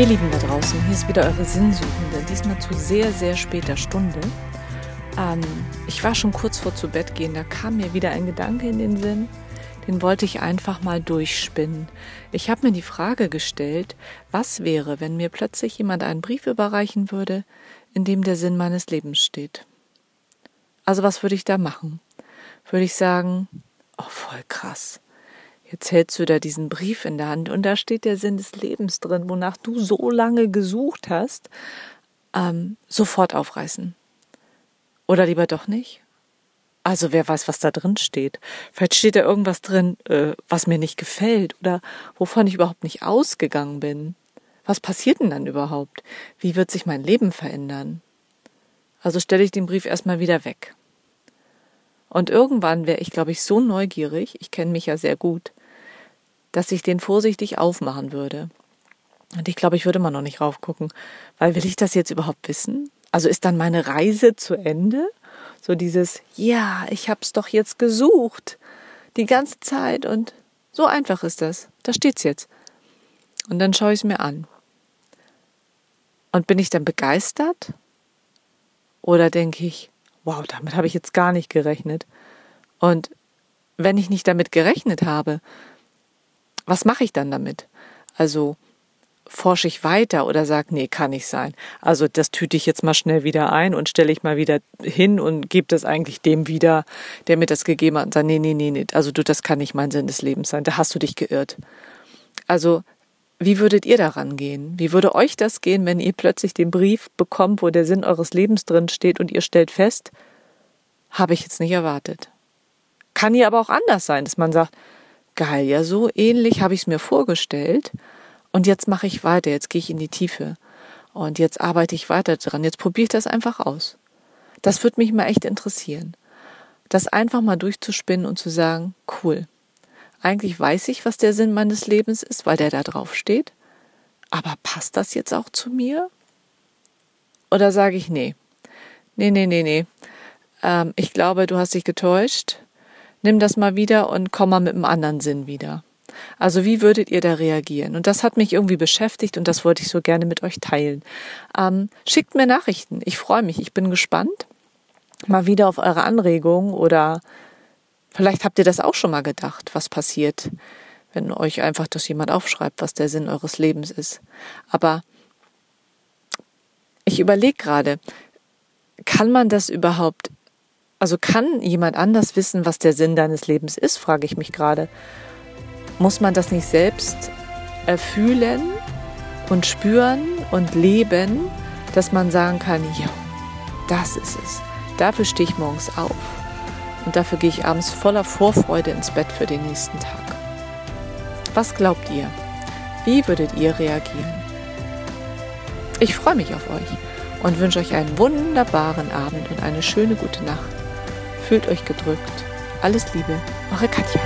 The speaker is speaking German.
Ihr Lieben da draußen, hier ist wieder eure Sinnsuchende, diesmal zu sehr, sehr später Stunde. Ähm, ich war schon kurz vor zu Bett gehen, da kam mir wieder ein Gedanke in den Sinn, den wollte ich einfach mal durchspinnen. Ich habe mir die Frage gestellt, was wäre, wenn mir plötzlich jemand einen Brief überreichen würde, in dem der Sinn meines Lebens steht. Also was würde ich da machen? Würde ich sagen, oh voll krass. Jetzt hältst du da diesen Brief in der Hand und da steht der Sinn des Lebens drin, wonach du so lange gesucht hast, ähm, sofort aufreißen. Oder lieber doch nicht? Also wer weiß, was da drin steht. Vielleicht steht da irgendwas drin, äh, was mir nicht gefällt oder wovon ich überhaupt nicht ausgegangen bin. Was passiert denn dann überhaupt? Wie wird sich mein Leben verändern? Also stelle ich den Brief erstmal wieder weg. Und irgendwann wäre ich, glaube ich, so neugierig, ich kenne mich ja sehr gut, dass ich den vorsichtig aufmachen würde. Und ich glaube, ich würde mal noch nicht raufgucken, weil will ich das jetzt überhaupt wissen? Also ist dann meine Reise zu Ende? So dieses, ja, ich hab's doch jetzt gesucht. Die ganze Zeit und so einfach ist das. Da steht's jetzt. Und dann schaue ich es mir an. Und bin ich dann begeistert? Oder denke ich, wow, damit habe ich jetzt gar nicht gerechnet. Und wenn ich nicht damit gerechnet habe, was mache ich dann damit? Also forsche ich weiter oder sage, nee, kann nicht sein. Also das tüte ich jetzt mal schnell wieder ein und stelle ich mal wieder hin und gebe das eigentlich dem wieder, der mir das gegeben hat und sage, nee, nee, nee, nee, also du, das kann nicht mein Sinn des Lebens sein, da hast du dich geirrt. Also wie würdet ihr daran gehen? Wie würde euch das gehen, wenn ihr plötzlich den Brief bekommt, wo der Sinn eures Lebens drin steht und ihr stellt fest, habe ich jetzt nicht erwartet. Kann ja aber auch anders sein, dass man sagt, geil, ja, so ähnlich habe ich es mir vorgestellt. Und jetzt mache ich weiter, jetzt gehe ich in die Tiefe. Und jetzt arbeite ich weiter dran. Jetzt probiere ich das einfach aus. Das würde mich mal echt interessieren. Das einfach mal durchzuspinnen und zu sagen, cool. Eigentlich weiß ich, was der Sinn meines Lebens ist, weil der da drauf steht. Aber passt das jetzt auch zu mir? Oder sage ich, nee. Nee, nee, nee, nee. Ähm, ich glaube, du hast dich getäuscht nimm das mal wieder und komm mal mit einem anderen Sinn wieder. Also wie würdet ihr da reagieren? Und das hat mich irgendwie beschäftigt und das wollte ich so gerne mit euch teilen. Ähm, schickt mir Nachrichten. Ich freue mich. Ich bin gespannt. Mal wieder auf eure Anregungen oder vielleicht habt ihr das auch schon mal gedacht, was passiert, wenn euch einfach das jemand aufschreibt, was der Sinn eures Lebens ist. Aber ich überlege gerade, kann man das überhaupt also kann jemand anders wissen, was der Sinn deines Lebens ist, frage ich mich gerade. Muss man das nicht selbst erfühlen und spüren und leben, dass man sagen kann, ja, das ist es. Dafür stehe ich morgens auf. Und dafür gehe ich abends voller Vorfreude ins Bett für den nächsten Tag. Was glaubt ihr? Wie würdet ihr reagieren? Ich freue mich auf euch und wünsche euch einen wunderbaren Abend und eine schöne gute Nacht. Fühlt euch gedrückt. Alles Liebe, eure Katja.